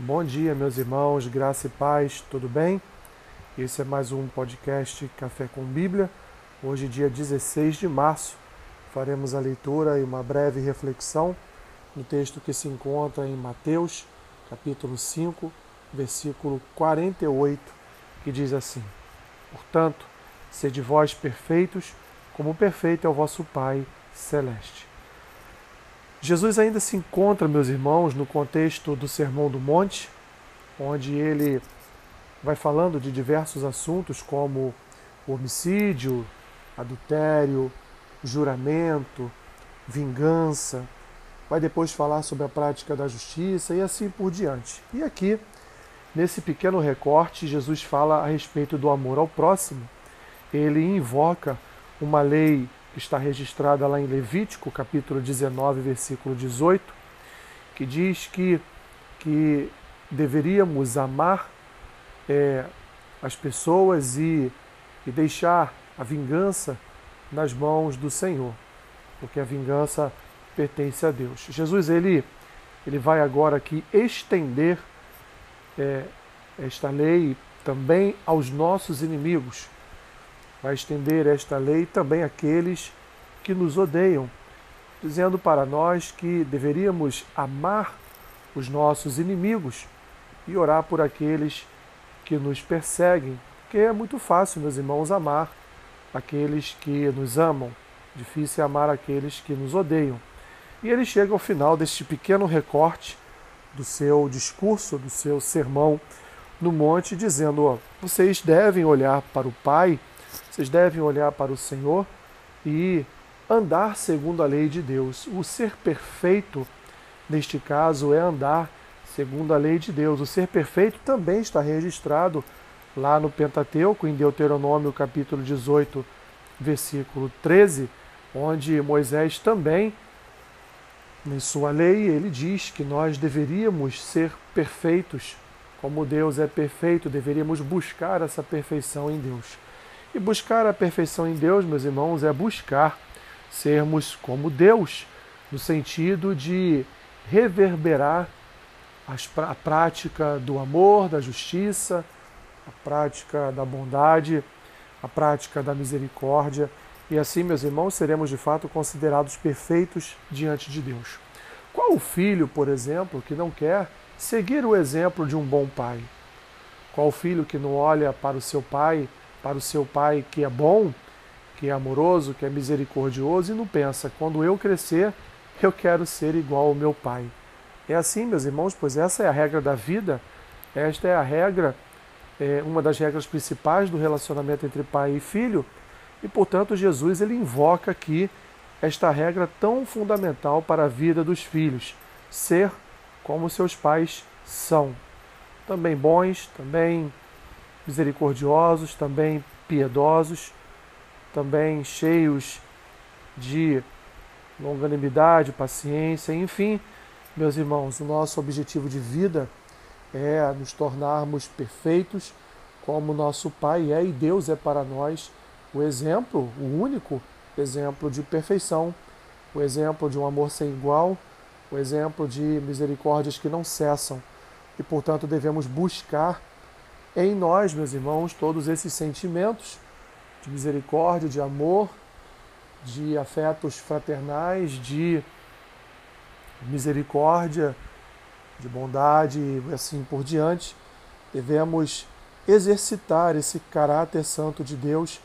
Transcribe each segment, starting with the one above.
Bom dia, meus irmãos, graça e paz, tudo bem? Esse é mais um podcast Café com Bíblia. Hoje, dia 16 de março, faremos a leitura e uma breve reflexão no texto que se encontra em Mateus, capítulo 5, versículo 48, que diz assim: Portanto, sede vós perfeitos, como perfeito é o vosso Pai celeste. Jesus ainda se encontra, meus irmãos, no contexto do Sermão do Monte, onde ele vai falando de diversos assuntos como homicídio, adultério, juramento, vingança. Vai depois falar sobre a prática da justiça e assim por diante. E aqui, nesse pequeno recorte, Jesus fala a respeito do amor ao próximo. Ele invoca uma lei está registrada lá em Levítico, capítulo 19, versículo 18, que diz que, que deveríamos amar é, as pessoas e, e deixar a vingança nas mãos do Senhor, porque a vingança pertence a Deus. Jesus ele, ele vai agora aqui estender é, esta lei também aos nossos inimigos vai estender esta lei também àqueles que nos odeiam, dizendo para nós que deveríamos amar os nossos inimigos e orar por aqueles que nos perseguem, que é muito fácil, meus irmãos, amar aqueles que nos amam, difícil é amar aqueles que nos odeiam. E ele chega ao final deste pequeno recorte do seu discurso, do seu sermão no monte, dizendo: ó, vocês devem olhar para o Pai vocês devem olhar para o Senhor e andar segundo a lei de Deus. O ser perfeito, neste caso, é andar segundo a lei de Deus. O ser perfeito também está registrado lá no Pentateuco, em Deuteronômio capítulo 18, versículo 13, onde Moisés também, em sua lei, ele diz que nós deveríamos ser perfeitos, como Deus é perfeito, deveríamos buscar essa perfeição em Deus. E buscar a perfeição em Deus, meus irmãos, é buscar sermos como Deus, no sentido de reverberar a prática do amor, da justiça, a prática da bondade, a prática da misericórdia. E assim, meus irmãos, seremos de fato considerados perfeitos diante de Deus. Qual o filho, por exemplo, que não quer seguir o exemplo de um bom pai? Qual o filho que não olha para o seu pai para o seu pai que é bom, que é amoroso, que é misericordioso e não pensa, quando eu crescer, eu quero ser igual ao meu pai. É assim, meus irmãos, pois essa é a regra da vida, esta é a regra, é uma das regras principais do relacionamento entre pai e filho, e portanto Jesus ele invoca aqui esta regra tão fundamental para a vida dos filhos, ser como seus pais são. Também bons, também misericordiosos, também piedosos, também cheios de longanimidade, paciência, enfim, meus irmãos, o nosso objetivo de vida é nos tornarmos perfeitos como nosso Pai é e Deus é para nós o exemplo, o único exemplo de perfeição, o exemplo de um amor sem igual, o exemplo de misericórdias que não cessam. E, portanto, devemos buscar em nós, meus irmãos, todos esses sentimentos de misericórdia, de amor, de afetos fraternais, de misericórdia, de bondade e assim por diante, devemos exercitar esse caráter santo de Deus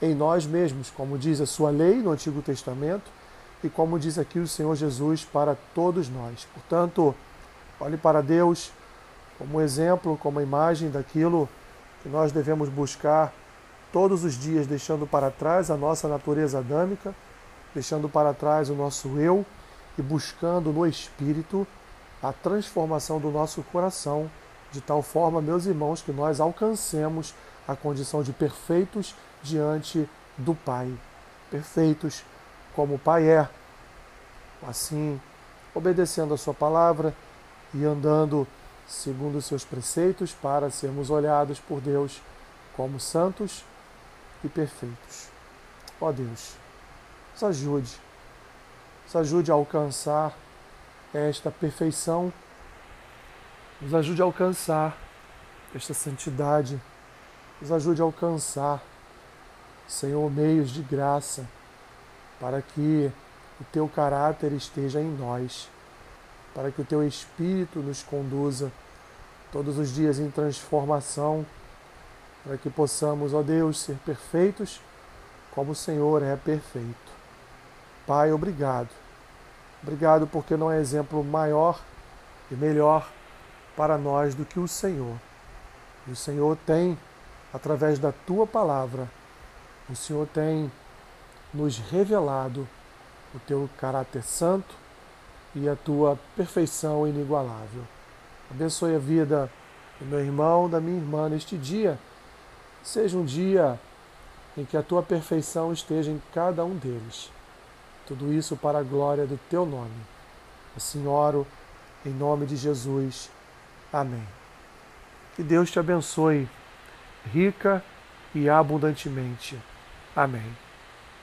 em nós mesmos, como diz a sua lei no Antigo Testamento e como diz aqui o Senhor Jesus para todos nós. Portanto, olhe para Deus como exemplo, como imagem daquilo que nós devemos buscar todos os dias, deixando para trás a nossa natureza adâmica, deixando para trás o nosso eu e buscando no Espírito a transformação do nosso coração, de tal forma, meus irmãos, que nós alcancemos a condição de perfeitos diante do Pai. Perfeitos como o Pai é. Assim, obedecendo a Sua palavra e andando segundo os seus preceitos, para sermos olhados por Deus como santos e perfeitos. Ó Deus, nos ajude, nos ajude a alcançar esta perfeição Nos ajude a alcançar esta santidade. Nos ajude a alcançar, Senhor, meios de graça para que o teu caráter esteja em nós, para que o teu espírito nos conduza todos os dias em transformação, para que possamos, ó Deus, ser perfeitos como o Senhor é perfeito. Pai, obrigado. Obrigado porque não é exemplo maior e melhor para nós do que o Senhor. E o Senhor tem, através da tua palavra, o Senhor tem nos revelado o teu caráter santo e a tua perfeição inigualável. Abençoe a vida do meu irmão, da minha irmã neste dia. Seja um dia em que a tua perfeição esteja em cada um deles. Tudo isso para a glória do teu nome. Assim oro em nome de Jesus. Amém. Que Deus te abençoe rica e abundantemente. Amém.